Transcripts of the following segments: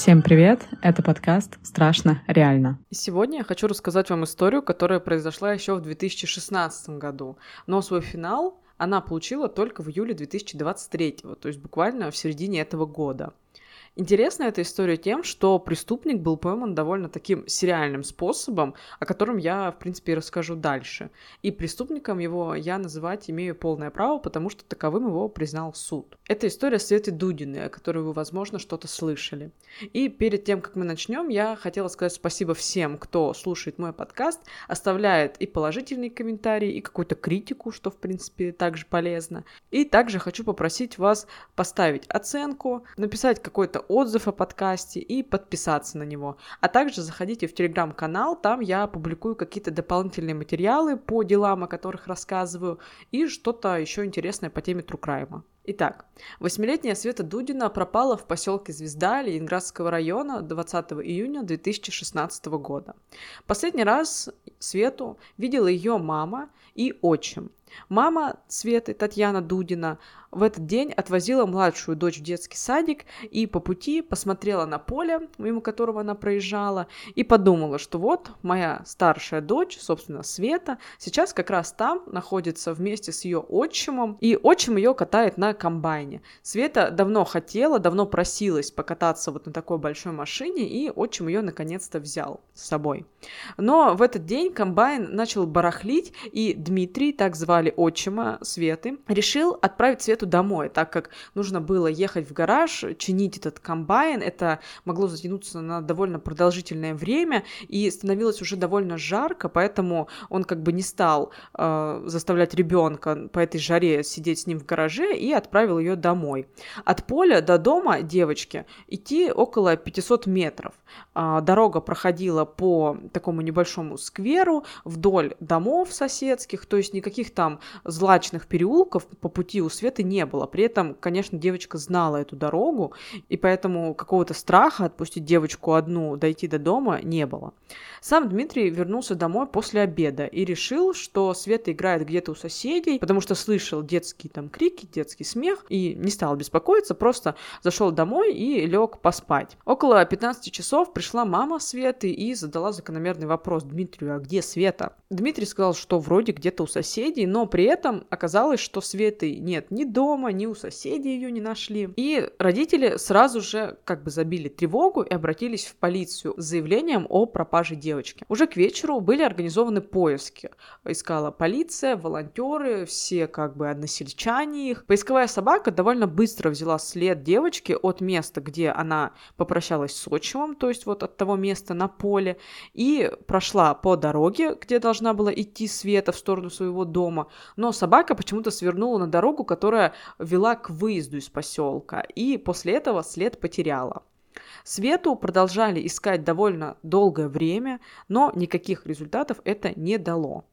Всем привет! Это подкаст «Страшно реально». Сегодня я хочу рассказать вам историю, которая произошла еще в 2016 году. Но свой финал она получила только в июле 2023, то есть буквально в середине этого года. Интересна эта история тем, что преступник был пойман довольно таким сериальным способом, о котором я, в принципе, и расскажу дальше. И преступником его я называть имею полное право, потому что таковым его признал суд. Это история Светы Дудиной, о которой вы, возможно, что-то слышали. И перед тем, как мы начнем, я хотела сказать спасибо всем, кто слушает мой подкаст, оставляет и положительные комментарии, и какую-то критику, что, в принципе, также полезно. И также хочу попросить вас поставить оценку, написать какой-то отзыв о подкасте и подписаться на него. А также заходите в телеграм-канал, там я публикую какие-то дополнительные материалы по делам, о которых рассказываю, и что-то еще интересное по теме Трукрайма. Итак, восьмилетняя Света Дудина пропала в поселке Звезда Ленинградского района 20 июня 2016 года. Последний раз Свету видела ее мама и отчим. Мама Светы, Татьяна Дудина, в этот день отвозила младшую дочь в детский садик и по пути посмотрела на поле, мимо которого она проезжала, и подумала, что вот моя старшая дочь, собственно, Света, сейчас как раз там находится вместе с ее отчимом, и отчим ее катает на комбайне. Света давно хотела, давно просилась покататься вот на такой большой машине, и отчим ее наконец-то взял с собой. Но в этот день комбайн начал барахлить, и Дмитрий, так звали отчима Светы, решил отправить Свету домой, так как нужно было ехать в гараж, чинить этот комбайн, это могло затянуться на довольно продолжительное время, и становилось уже довольно жарко, поэтому он как бы не стал э, заставлять ребенка по этой жаре сидеть с ним в гараже и отправил ее домой. От поля до дома девочки идти около 500 метров. Э, дорога проходила по такому небольшому скверу вдоль домов соседских, то есть никаких там злачных переулков по пути у Светы не было. При этом, конечно, девочка знала эту дорогу, и поэтому какого-то страха отпустить девочку одну дойти до дома не было. Сам Дмитрий вернулся домой после обеда и решил, что Света играет где-то у соседей, потому что слышал детские там крики, детский смех, и не стал беспокоиться, просто зашел домой и лег поспать. Около 15 часов пришла мама Светы и задала закономерный вопрос Дмитрию, а где Света? Дмитрий сказал, что вроде где-то у соседей, но при этом оказалось, что Светы нет ни дома, ни у соседей ее не нашли. И родители сразу же как бы забили тревогу и обратились в полицию с заявлением о пропаже девочки. Уже к вечеру были организованы поиски. Искала полиция, волонтеры, все как бы односельчане их. Поисковая собака довольно быстро взяла след девочки от места, где она попрощалась с отчимом, то есть вот от того места на поле, и прошла по дороге, где должна была идти Света в сторону своего дома, но собака почему-то свернула на дорогу, которая вела к выезду из поселка, и после этого след потеряла. Свету продолжали искать довольно долгое время, но никаких результатов это не дало.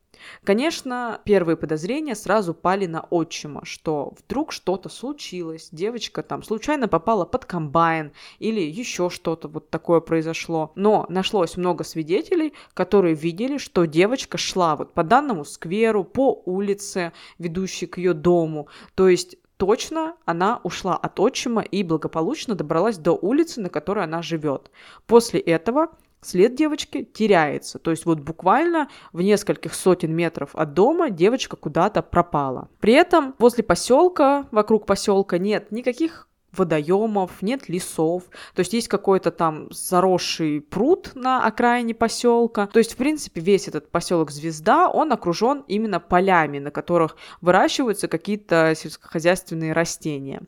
Конечно, первые подозрения сразу пали на отчима, что вдруг что-то случилось, девочка там случайно попала под комбайн или еще что-то вот такое произошло. Но нашлось много свидетелей, которые видели, что девочка шла вот по данному скверу, по улице, ведущей к ее дому. То есть точно она ушла от отчима и благополучно добралась до улицы, на которой она живет. После этого след девочки теряется. То есть вот буквально в нескольких сотен метров от дома девочка куда-то пропала. При этом возле поселка, вокруг поселка нет никаких водоемов, нет лесов, то есть есть какой-то там заросший пруд на окраине поселка. То есть, в принципе, весь этот поселок Звезда, он окружен именно полями, на которых выращиваются какие-то сельскохозяйственные растения.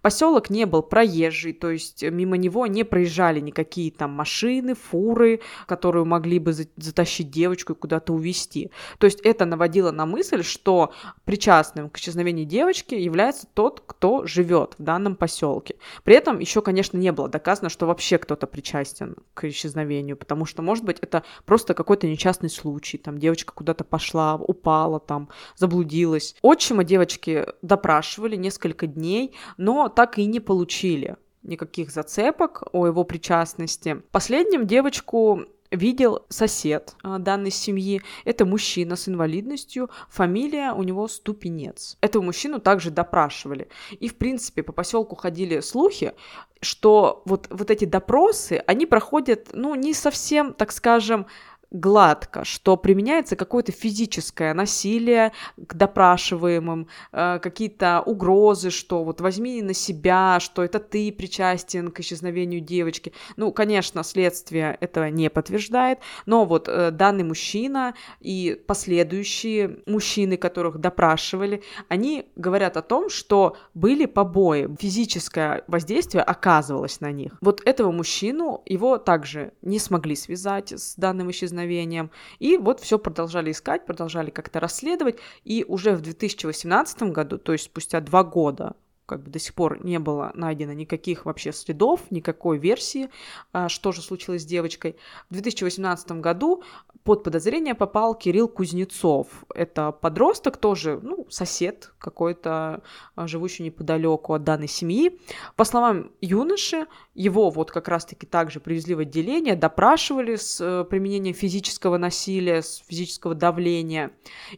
Поселок не был проезжий, то есть мимо него не проезжали никакие там машины, фуры, которые могли бы затащить девочку и куда-то увезти. То есть это наводило на мысль, что причастным к исчезновению девочки является тот, кто живет в данном поселке поселке. При этом еще, конечно, не было доказано, что вообще кто-то причастен к исчезновению, потому что, может быть, это просто какой-то несчастный случай, там девочка куда-то пошла, упала, там, заблудилась. Отчима девочки допрашивали несколько дней, но так и не получили никаких зацепок о его причастности. Последним девочку видел сосед а, данной семьи. Это мужчина с инвалидностью, фамилия у него Ступенец. Этого мужчину также допрашивали. И, в принципе, по поселку ходили слухи, что вот, вот эти допросы, они проходят, ну, не совсем, так скажем, гладко, что применяется какое-то физическое насилие к допрашиваемым, э, какие-то угрозы, что вот возьми на себя, что это ты причастен к исчезновению девочки. Ну, конечно, следствие этого не подтверждает, но вот э, данный мужчина и последующие мужчины, которых допрашивали, они говорят о том, что были побои, физическое воздействие оказывалось на них. Вот этого мужчину, его также не смогли связать с данным исчезновением, исчезновением. И вот все продолжали искать, продолжали как-то расследовать. И уже в 2018 году, то есть спустя два года как бы до сих пор не было найдено никаких вообще следов, никакой версии, а, что же случилось с девочкой. В 2018 году под подозрение попал Кирилл Кузнецов. Это подросток, тоже, ну, сосед какой-то, а, живущий неподалеку от данной семьи. По словам юноши, его вот как раз-таки также привезли в отделение, допрашивали с э, применением физического насилия, с физического давления.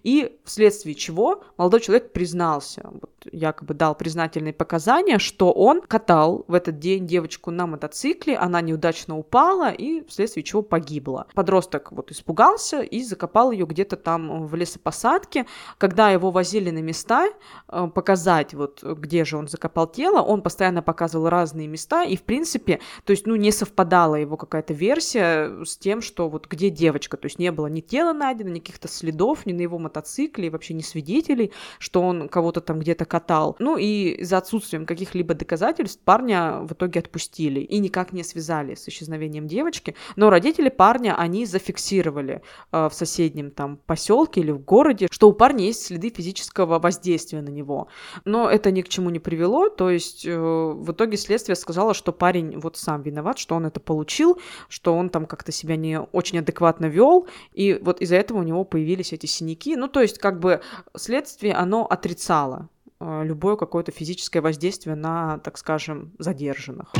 И вследствие чего молодой человек признался, вот, якобы дал признательные показания, что он катал в этот день девочку на мотоцикле, она неудачно упала и вследствие чего погибла. Подросток вот испугался и закопал ее где-то там в лесопосадке. Когда его возили на места, э, показать вот где же он закопал тело, он постоянно показывал разные места и в принципе то есть, ну, не совпадала его какая-то версия с тем, что вот где девочка, то есть не было ни тела найдено, ни каких-то следов, ни на его мотоцикле, и вообще ни свидетелей, что он кого-то там где-то катал. Ну и за отсутствием каких-либо доказательств парня в итоге отпустили и никак не связали с исчезновением девочки, но родители парня, они зафиксировали э, в соседнем там поселке или в городе, что у парня есть следы физического воздействия на него. Но это ни к чему не привело, то есть э, в итоге следствие сказало, что парень вот сам виноват, что он это получил, что он там как-то себя не очень адекватно вел, и вот из-за этого у него появились эти синяки. Ну, то есть, как бы следствие, оно отрицало любое какое-то физическое воздействие на, так скажем, задержанных.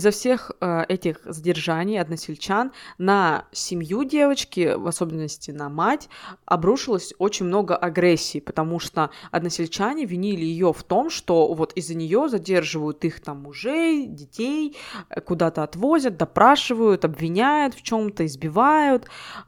Из-за всех э, этих задержаний односельчан на семью девочки, в особенности на мать, обрушилось очень много агрессии, потому что односельчане винили ее в том, что вот из-за нее задерживают их там мужей, детей, э, куда-то отвозят, допрашивают, обвиняют в чем-то, избивают.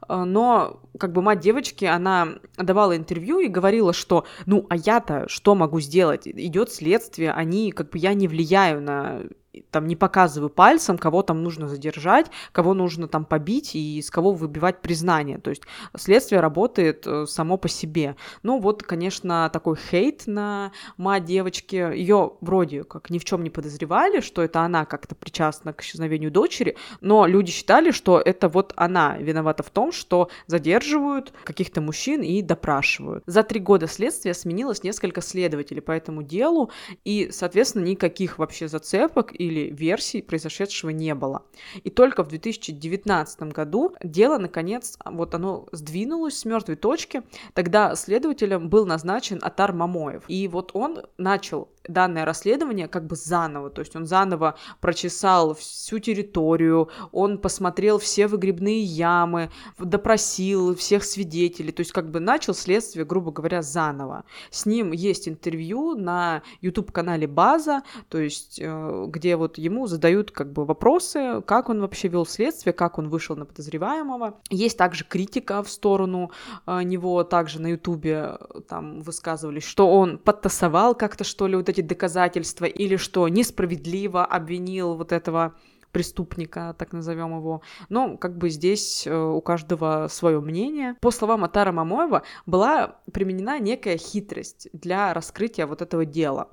Э, но как бы мать девочки, она давала интервью и говорила, что ну а я-то что могу сделать? Идет следствие, они как бы я не влияю на там не показываю пальцем, кого там нужно задержать, кого нужно там побить и из кого выбивать признание. То есть следствие работает э, само по себе. Ну вот, конечно, такой хейт на мать девочки. Ее вроде как ни в чем не подозревали, что это она как-то причастна к исчезновению дочери, но люди считали, что это вот она виновата в том, что задерживают каких-то мужчин и допрашивают. За три года следствия сменилось несколько следователей по этому делу, и, соответственно, никаких вообще зацепок или версий произошедшего не было. И только в 2019 году дело, наконец, вот оно сдвинулось с мертвой точки. Тогда следователем был назначен Атар Мамоев. И вот он начал данное расследование как бы заново, то есть он заново прочесал всю территорию, он посмотрел все выгребные ямы, допросил всех свидетелей, то есть как бы начал следствие, грубо говоря, заново. С ним есть интервью на YouTube-канале База, то есть э, где вот ему задают как бы вопросы, как он вообще вел следствие, как он вышел на подозреваемого. Есть также критика в сторону э, него, также на ютубе э, там высказывались, что он подтасовал как-то что ли вот эти доказательства, или что несправедливо обвинил вот этого преступника, так назовем его. Но как бы здесь э, у каждого свое мнение. По словам Атара Мамоева, была применена некая хитрость для раскрытия вот этого дела.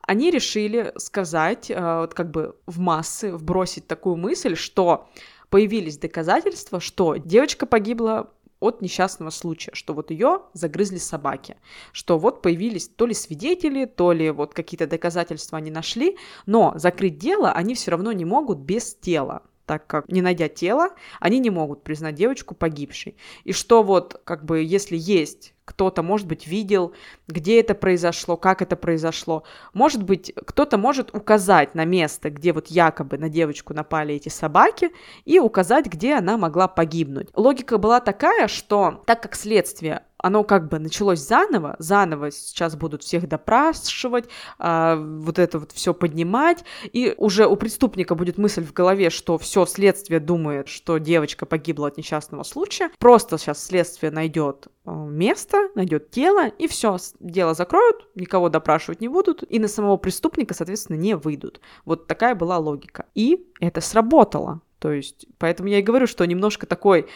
Они решили сказать, э, вот как бы в массы, вбросить такую мысль, что появились доказательства, что девочка погибла от несчастного случая, что вот ее загрызли собаки, что вот появились то ли свидетели, то ли вот какие-то доказательства они нашли, но закрыть дело они все равно не могут без тела так как не найдя тело, они не могут признать девочку погибшей. И что вот, как бы, если есть кто-то, может быть, видел, где это произошло, как это произошло. Может быть, кто-то может указать на место, где вот якобы на девочку напали эти собаки, и указать, где она могла погибнуть. Логика была такая, что так как следствие оно как бы началось заново, заново сейчас будут всех допрашивать, а, вот это вот все поднимать, и уже у преступника будет мысль в голове, что все следствие думает, что девочка погибла от несчастного случая, просто сейчас следствие найдет а, место, найдет тело, и все, дело закроют, никого допрашивать не будут, и на самого преступника, соответственно, не выйдут. Вот такая была логика. И это сработало. То есть, поэтому я и говорю, что немножко такой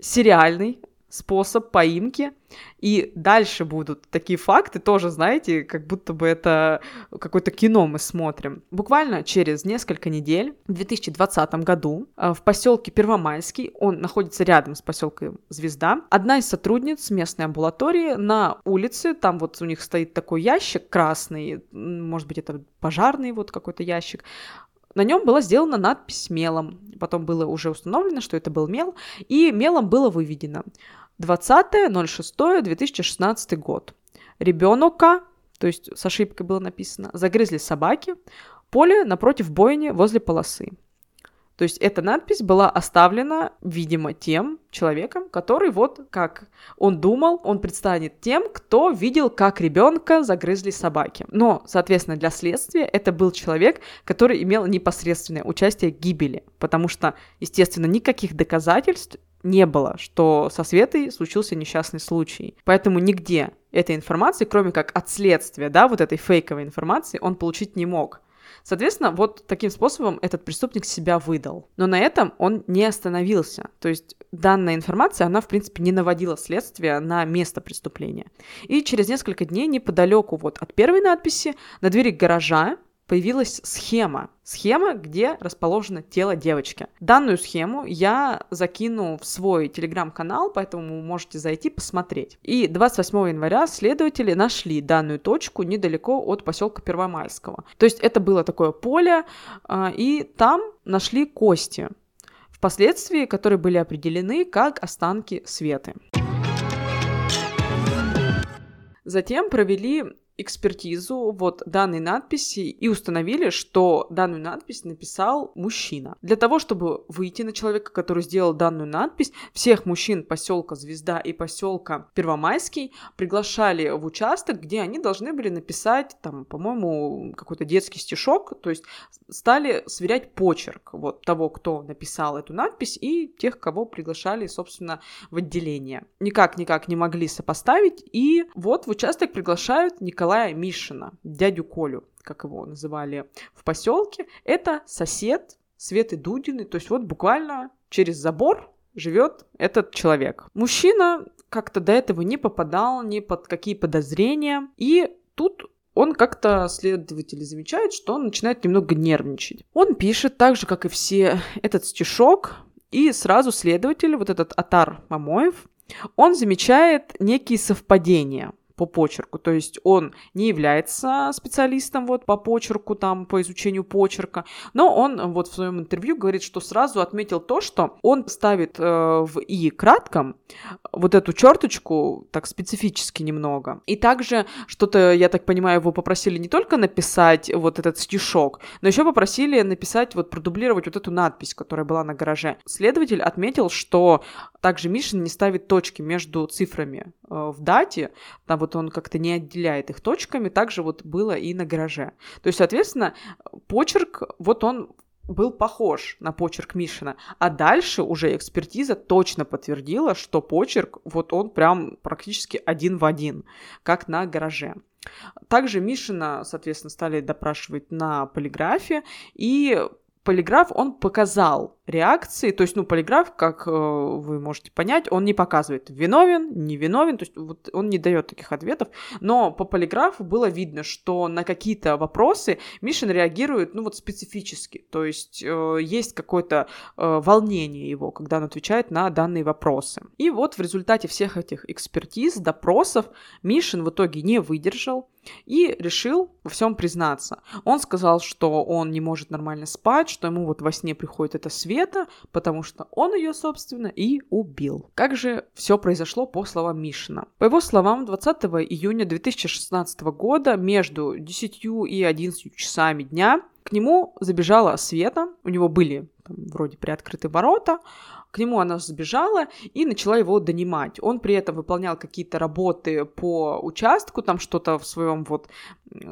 сериальный способ поимки. И дальше будут такие факты, тоже, знаете, как будто бы это какое-то кино мы смотрим. Буквально через несколько недель, в 2020 году, э, в поселке Первомайский, он находится рядом с поселком Звезда, одна из сотрудниц местной амбулатории на улице, там вот у них стоит такой ящик красный, может быть, это пожарный вот какой-то ящик, на нем была сделана надпись мелом. Потом было уже установлено, что это был мел, и мелом было выведено 20.06.2016 год. Ребенка, то есть с ошибкой было написано, загрызли собаки, поле напротив бойни возле полосы. То есть эта надпись была оставлена, видимо, тем человеком, который вот как он думал, он предстанет тем, кто видел, как ребенка загрызли собаки. Но, соответственно, для следствия это был человек, который имел непосредственное участие в гибели, потому что, естественно, никаких доказательств не было, что со Светой случился несчастный случай. Поэтому нигде этой информации, кроме как от следствия, да, вот этой фейковой информации, он получить не мог. Соответственно, вот таким способом этот преступник себя выдал. Но на этом он не остановился. То есть данная информация, она, в принципе, не наводила следствие на место преступления. И через несколько дней неподалеку вот от первой надписи на двери гаража появилась схема. Схема, где расположено тело девочки. Данную схему я закину в свой телеграм-канал, поэтому можете зайти посмотреть. И 28 января следователи нашли данную точку недалеко от поселка Первомайского. То есть это было такое поле, а, и там нашли кости, впоследствии которые были определены как останки Светы. Затем провели экспертизу вот данной надписи и установили, что данную надпись написал мужчина. Для того, чтобы выйти на человека, который сделал данную надпись, всех мужчин поселка Звезда и поселка Первомайский приглашали в участок, где они должны были написать, там, по-моему, какой-то детский стишок, то есть стали сверять почерк вот того, кто написал эту надпись, и тех, кого приглашали, собственно, в отделение. Никак-никак не могли сопоставить, и вот в участок приглашают Николая Николая Мишина, дядю Колю, как его называли в поселке. Это сосед Светы Дудины, то есть вот буквально через забор живет этот человек. Мужчина как-то до этого не попадал ни под какие подозрения, и тут он как-то, следователи замечают, что он начинает немного нервничать. Он пишет так же, как и все, этот стишок, и сразу следователь, вот этот Атар Мамоев, он замечает некие совпадения по почерку. То есть он не является специалистом вот по почерку, там, по изучению почерка, но он вот в своем интервью говорит, что сразу отметил то, что он ставит э, в «и» кратком вот эту черточку так специфически немного. И также что-то, я так понимаю, его попросили не только написать вот этот стишок, но еще попросили написать, вот продублировать вот эту надпись, которая была на гараже. Следователь отметил, что также Мишин не ставит точки между цифрами э, в дате, там вот он как-то не отделяет их точками, также вот было и на гараже. То есть, соответственно, почерк, вот он был похож на почерк Мишина. А дальше уже экспертиза точно подтвердила, что почерк, вот он прям практически один в один, как на гараже. Также Мишина, соответственно, стали допрашивать на полиграфе, и полиграф, он показал реакции, то есть, ну, полиграф, как э, вы можете понять, он не показывает, виновен, не виновен, то есть вот он не дает таких ответов, но по полиграфу было видно, что на какие-то вопросы Мишин реагирует, ну, вот специфически, то есть э, есть какое-то э, волнение его, когда он отвечает на данные вопросы. И вот в результате всех этих экспертиз, допросов Мишин в итоге не выдержал, и решил во всем признаться. Он сказал, что он не может нормально спать, что ему вот во сне приходит это Света, потому что он ее, собственно, и убил. Как же все произошло по словам Мишина? По его словам, 20 июня 2016 года между 10 и 11 часами дня к нему забежала Света, у него были там, вроде приоткрыты ворота, к нему она сбежала и начала его донимать. Он при этом выполнял какие-то работы по участку, там что-то в своем вот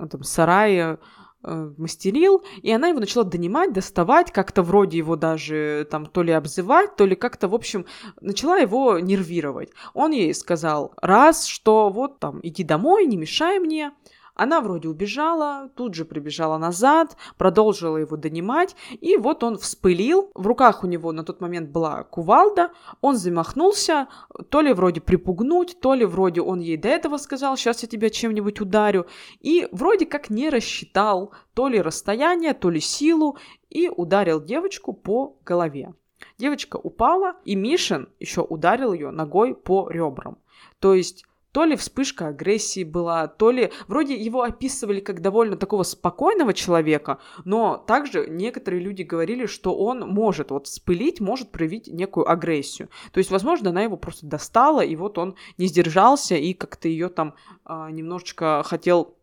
там, сарае э, мастерил, и она его начала донимать, доставать, как-то вроде его даже там то ли обзывать, то ли как-то, в общем, начала его нервировать. Он ей сказал раз, что вот там иди домой, не мешай мне, она вроде убежала, тут же прибежала назад, продолжила его донимать, и вот он вспылил. В руках у него на тот момент была кувалда, он замахнулся, то ли вроде припугнуть, то ли вроде он ей до этого сказал, сейчас я тебя чем-нибудь ударю, и вроде как не рассчитал то ли расстояние, то ли силу, и ударил девочку по голове. Девочка упала, и Мишин еще ударил ее ногой по ребрам. То есть то ли вспышка агрессии была, то ли вроде его описывали как довольно такого спокойного человека, но также некоторые люди говорили, что он может вот вспылить, может проявить некую агрессию. То есть, возможно, она его просто достала, и вот он не сдержался и как-то ее там а, немножечко хотел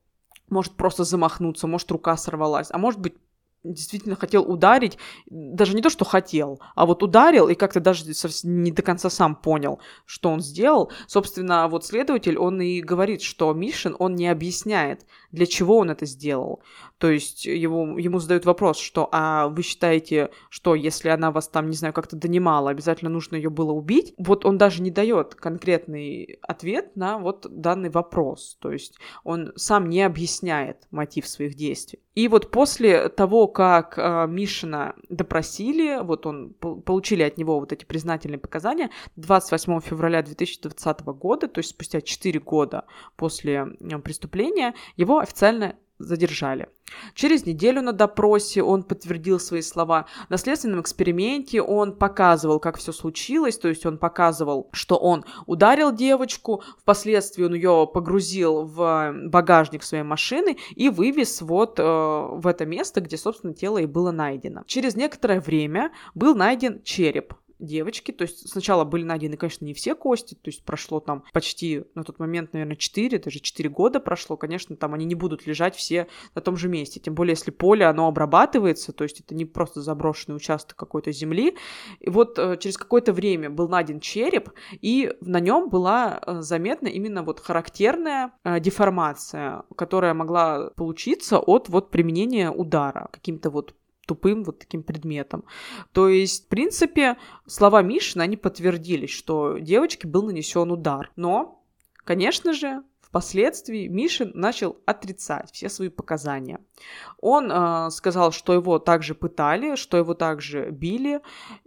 может просто замахнуться, может рука сорвалась, а может быть действительно хотел ударить, даже не то, что хотел, а вот ударил и как-то даже не до конца сам понял, что он сделал. Собственно, вот следователь, он и говорит, что Мишин, он не объясняет, для чего он это сделал. То есть его, ему задают вопрос, что а вы считаете, что если она вас там, не знаю, как-то донимала, обязательно нужно ее было убить? Вот он даже не дает конкретный ответ на вот данный вопрос. То есть он сам не объясняет мотив своих действий. И вот после того, как э, Мишина допросили, вот он получили от него вот эти признательные показания 28 февраля 2020 года, то есть спустя 4 года после преступления, его официально задержали. Через неделю на допросе он подтвердил свои слова. На следственном эксперименте он показывал, как все случилось, то есть он показывал, что он ударил девочку, впоследствии он ее погрузил в багажник своей машины и вывез вот э, в это место, где, собственно, тело и было найдено. Через некоторое время был найден череп девочки. То есть сначала были найдены, конечно, не все кости, то есть прошло там почти на тот момент, наверное, 4, даже 4 года прошло. Конечно, там они не будут лежать все на том же месте. Тем более, если поле, оно обрабатывается, то есть это не просто заброшенный участок какой-то земли. И вот э, через какое-то время был найден череп, и на нем была э, заметна именно вот характерная э, деформация, которая могла получиться от вот применения удара каким-то вот тупым вот таким предметом. То есть, в принципе, слова Мишина, они подтвердились, что девочке был нанесен удар. Но, конечно же, Впоследствии Мишин начал отрицать все свои показания. Он э, сказал, что его также пытали, что его также били,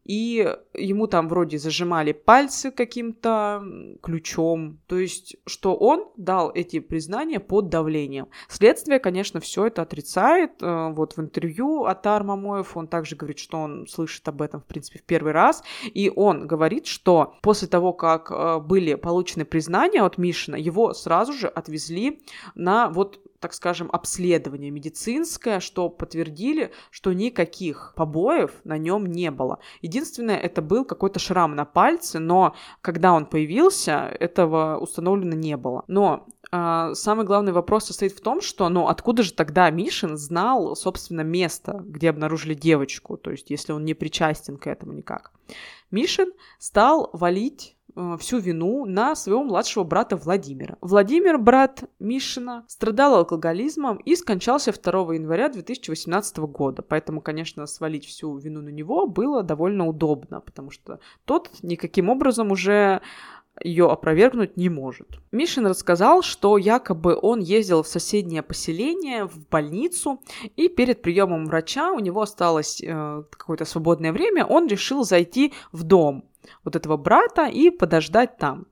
и ему там вроде зажимали пальцы каким-то ключом. То есть, что он дал эти признания под давлением. Следствие, конечно, все это отрицает. Э, вот в интервью Атар Мамоев он также говорит, что он слышит об этом, в принципе, в первый раз. И он говорит, что после того, как э, были получены признания от Мишина, его сразу же отвезли на вот так скажем, обследование медицинское, что подтвердили, что никаких побоев на нем не было. Единственное, это был какой-то шрам на пальце, но когда он появился, этого установлено не было. Но э, самый главный вопрос состоит в том, что, ну, откуда же тогда Мишин знал, собственно, место, где обнаружили девочку, то есть если он не причастен к этому никак. Мишин стал валить всю вину на своего младшего брата Владимира. Владимир, брат Мишина, страдал алкоголизмом и скончался 2 января 2018 года. Поэтому, конечно, свалить всю вину на него было довольно удобно, потому что тот никаким образом уже ее опровергнуть не может. Мишин рассказал, что якобы он ездил в соседнее поселение, в больницу, и перед приемом врача у него осталось э, какое-то свободное время, он решил зайти в дом вот этого брата и подождать там.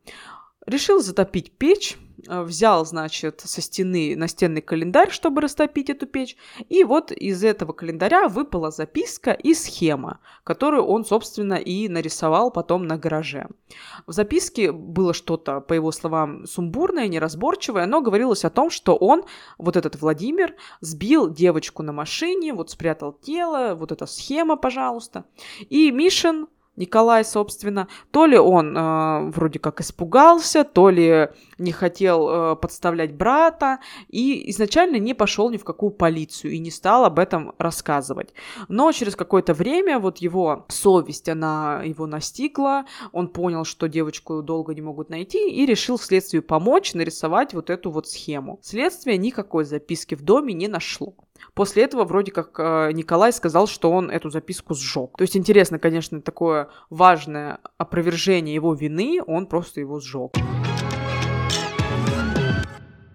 Решил затопить печь, э, взял, значит, со стены настенный календарь, чтобы растопить эту печь, и вот из этого календаря выпала записка и схема, которую он, собственно, и нарисовал потом на гараже. В записке было что-то, по его словам, сумбурное, неразборчивое, но говорилось о том, что он, вот этот Владимир, сбил девочку на машине, вот спрятал тело, вот эта схема, пожалуйста. И Мишин Николай, собственно, то ли он э, вроде как испугался, то ли не хотел э, подставлять брата и изначально не пошел ни в какую полицию и не стал об этом рассказывать. Но через какое-то время вот его совесть, она его настигла, он понял, что девочку долго не могут найти и решил следствию помочь нарисовать вот эту вот схему. Следствие никакой записки в доме не нашло. После этого вроде как э, Николай сказал, что он эту записку сжег. То есть интересно, конечно, такое важное опровержение его вины, он просто его сжег.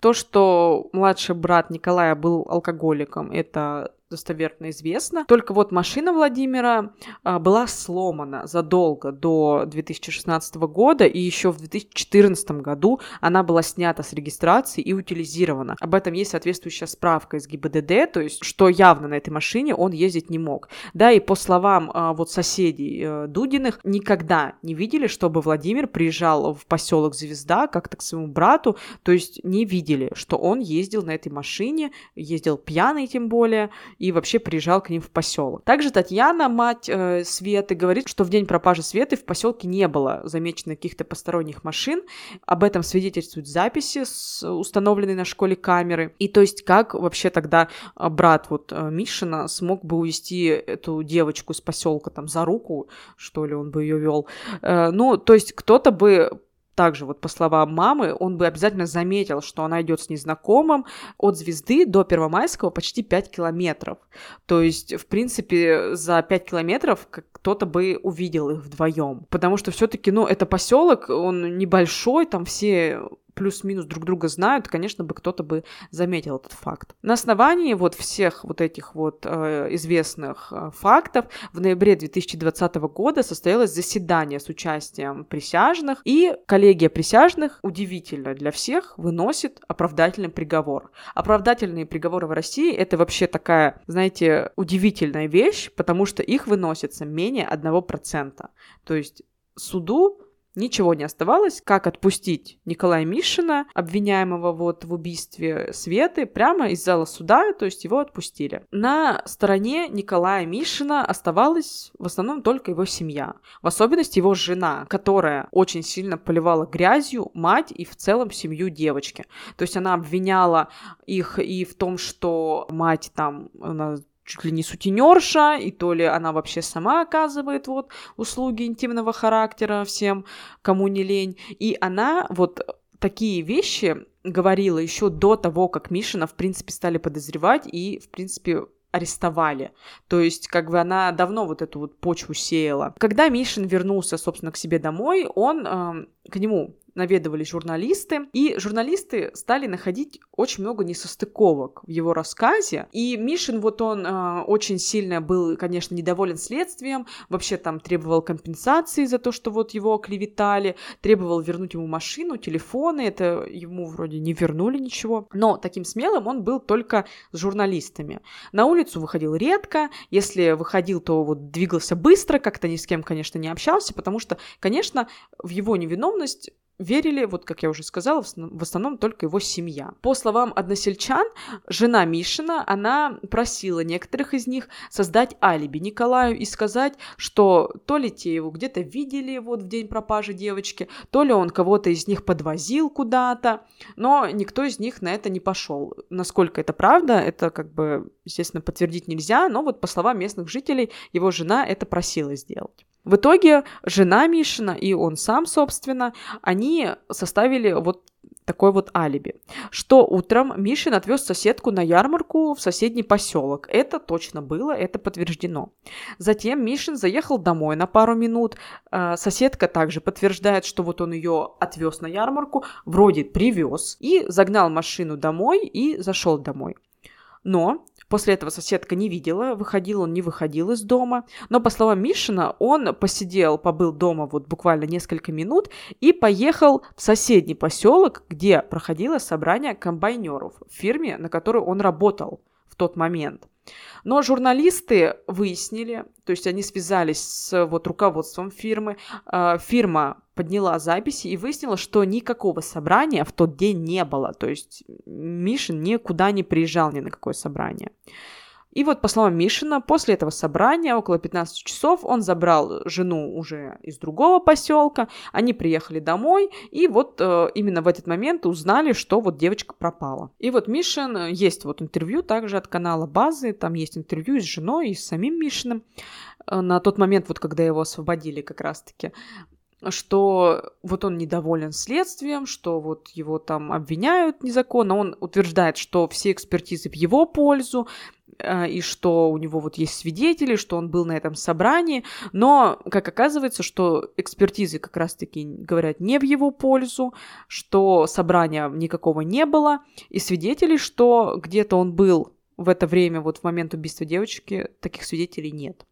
То, что младший брат Николая был алкоголиком, это достоверно известно. Только вот машина Владимира а, была сломана задолго до 2016 года, и еще в 2014 году она была снята с регистрации и утилизирована. Об этом есть соответствующая справка из ГИБДД, то есть, что явно на этой машине он ездить не мог. Да, и по словам а, вот соседей а, Дудиных, никогда не видели, чтобы Владимир приезжал в поселок Звезда как-то к своему брату, то есть не видели, что он ездил на этой машине, ездил пьяный тем более, и вообще приезжал к ним в поселок. Также Татьяна, мать э, Светы, говорит, что в день пропажи Светы в поселке не было замечено каких-то посторонних машин. Об этом свидетельствуют записи, с, установленные на школе камеры. И то есть как вообще тогда э, брат вот э, Мишина смог бы увести эту девочку из поселка там за руку, что ли, он бы ее вел. Э, ну, то есть кто-то бы также, вот по словам мамы, он бы обязательно заметил, что она идет с незнакомым от звезды до Первомайского почти 5 километров. То есть, в принципе, за 5 километров кто-то бы увидел их вдвоем. Потому что все-таки, ну, это поселок, он небольшой, там все плюс-минус друг друга знают, конечно бы кто-то бы заметил этот факт. На основании вот всех вот этих вот э, известных э, фактов в ноябре 2020 года состоялось заседание с участием присяжных, и коллегия присяжных, удивительно для всех, выносит оправдательный приговор. Оправдательные приговоры в России это вообще такая, знаете, удивительная вещь, потому что их выносится менее 1%. То есть суду Ничего не оставалось, как отпустить Николая Мишина, обвиняемого вот в убийстве Светы, прямо из зала суда, то есть его отпустили. На стороне Николая Мишина оставалась в основном только его семья, в особенности его жена, которая очень сильно поливала грязью мать и в целом семью девочки. То есть она обвиняла их и в том, что мать там, она чуть ли не сутенерша, и то ли она вообще сама оказывает вот услуги интимного характера всем, кому не лень. И она вот такие вещи говорила еще до того, как Мишина, в принципе, стали подозревать и, в принципе, арестовали. То есть, как бы она давно вот эту вот почву сеяла. Когда Мишин вернулся, собственно, к себе домой, он э, к нему наведывались журналисты, и журналисты стали находить очень много несостыковок в его рассказе. И Мишин, вот он э, очень сильно был, конечно, недоволен следствием, вообще там требовал компенсации за то, что вот его оклеветали, требовал вернуть ему машину, телефоны, это ему вроде не вернули ничего. Но таким смелым он был только с журналистами. На улицу выходил редко, если выходил, то вот двигался быстро, как-то ни с кем, конечно, не общался, потому что, конечно, в его невиновность верили, вот как я уже сказала, в основном только его семья. По словам односельчан, жена Мишина, она просила некоторых из них создать алиби Николаю и сказать, что то ли те его где-то видели вот в день пропажи девочки, то ли он кого-то из них подвозил куда-то, но никто из них на это не пошел. Насколько это правда, это как бы, естественно, подтвердить нельзя, но вот по словам местных жителей, его жена это просила сделать. В итоге жена Мишина и он сам, собственно, они составили вот такой вот алиби, что утром Мишин отвез соседку на ярмарку в соседний поселок. Это точно было, это подтверждено. Затем Мишин заехал домой на пару минут. Э, соседка также подтверждает, что вот он ее отвез на ярмарку, вроде привез, и загнал машину домой и зашел домой. Но После этого соседка не видела, выходил он, не выходил из дома. Но, по словам Мишина, он посидел, побыл дома вот буквально несколько минут и поехал в соседний поселок, где проходило собрание комбайнеров в фирме, на которой он работал в тот момент. Но журналисты выяснили, то есть они связались с вот руководством фирмы, э, фирма подняла записи и выяснила, что никакого собрания в тот день не было, то есть Мишин никуда не приезжал ни на какое собрание. И вот, по словам Мишина, после этого собрания, около 15 часов, он забрал жену уже из другого поселка, они приехали домой, и вот э, именно в этот момент узнали, что вот девочка пропала. И вот Мишин, э, есть вот интервью также от канала Базы, там есть интервью с женой, и с самим Мишиным, э, на тот момент, вот когда его освободили как раз-таки, что вот он недоволен следствием, что вот его там обвиняют незаконно. Он утверждает, что все экспертизы в его пользу, а, и что у него вот есть свидетели, что он был на этом собрании, но, как оказывается, что экспертизы как раз-таки говорят не в его пользу, что собрания никакого не было, и свидетелей, что где-то он был в это время, вот в момент убийства девочки, таких свидетелей нет.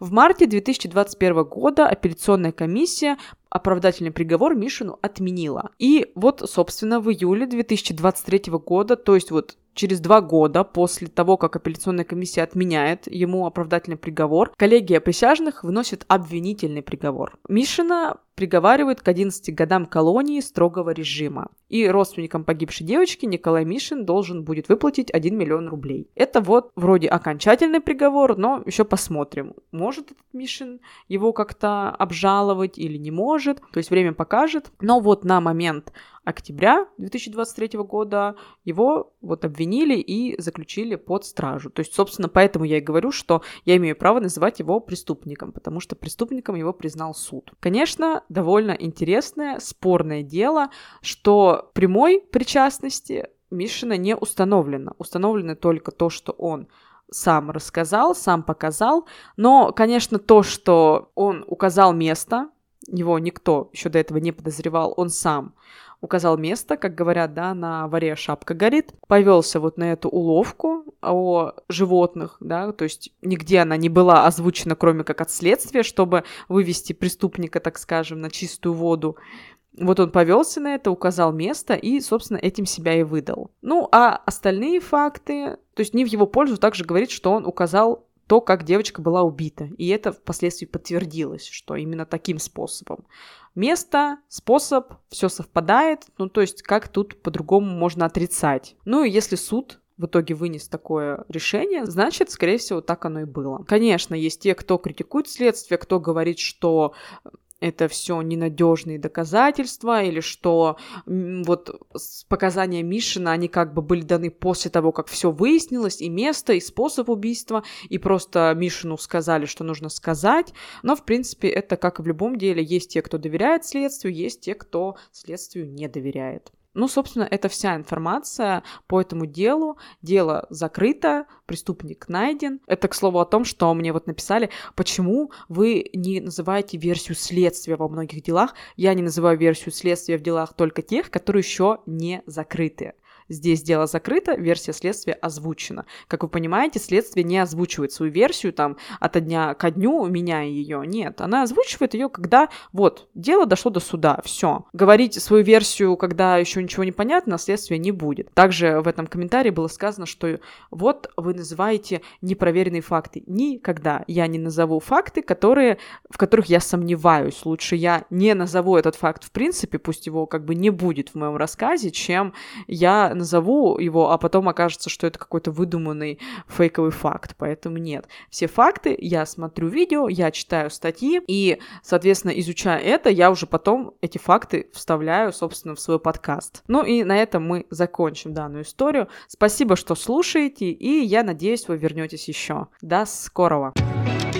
В марте 2021 года апелляционная комиссия оправдательный приговор Мишину отменила. И вот, собственно, в июле 2023 года, то есть вот через два года после того, как апелляционная комиссия отменяет ему оправдательный приговор, коллегия присяжных выносит обвинительный приговор. Мишина приговаривают к 11 годам колонии строгого режима. И родственникам погибшей девочки Николай Мишин должен будет выплатить 1 миллион рублей. Это вот вроде окончательный приговор, но еще посмотрим, может этот Мишин его как-то обжаловать или не может. То есть время покажет. Но вот на момент октября 2023 года его вот обвинили и заключили под стражу. То есть, собственно, поэтому я и говорю, что я имею право называть его преступником, потому что преступником его признал суд. Конечно, довольно интересное, спорное дело, что прямой причастности Мишина не установлено. Установлено только то, что он сам рассказал, сам показал. Но, конечно, то, что он указал место, его никто еще до этого не подозревал, он сам указал место, как говорят, да, на варе шапка горит, повелся вот на эту уловку о животных, да, то есть нигде она не была озвучена, кроме как от следствия, чтобы вывести преступника, так скажем, на чистую воду. Вот он повелся на это, указал место и, собственно, этим себя и выдал. Ну, а остальные факты, то есть не в его пользу также говорит, что он указал то, как девочка была убита. И это впоследствии подтвердилось, что именно таким способом. Место, способ, все совпадает. Ну, то есть, как тут по-другому можно отрицать. Ну, и если суд в итоге вынес такое решение, значит, скорее всего, так оно и было. Конечно, есть те, кто критикует следствие, кто говорит, что это все ненадежные доказательства, или что вот показания Мишина, они как бы были даны после того, как все выяснилось, и место, и способ убийства, и просто Мишину сказали, что нужно сказать. Но, в принципе, это как и в любом деле, есть те, кто доверяет следствию, есть те, кто следствию не доверяет. Ну, собственно, это вся информация по этому делу. Дело закрыто, преступник найден. Это, к слову, о том, что мне вот написали, почему вы не называете версию следствия во многих делах. Я не называю версию следствия в делах только тех, которые еще не закрыты. Здесь дело закрыто, версия следствия озвучена. Как вы понимаете, следствие не озвучивает свою версию там от дня ко дню, меняя ее. Нет, она озвучивает ее, когда вот, дело дошло до суда, все. Говорить свою версию, когда еще ничего не понятно, следствия не будет. Также в этом комментарии было сказано, что вот вы называете непроверенные факты. Никогда я не назову факты, которые, в которых я сомневаюсь. Лучше я не назову этот факт в принципе, пусть его как бы не будет в моем рассказе, чем я назову его, а потом окажется, что это какой-то выдуманный фейковый факт. Поэтому нет. Все факты, я смотрю видео, я читаю статьи, и, соответственно, изучая это, я уже потом эти факты вставляю, собственно, в свой подкаст. Ну и на этом мы закончим данную историю. Спасибо, что слушаете, и я надеюсь, вы вернетесь еще. До скорого! thank you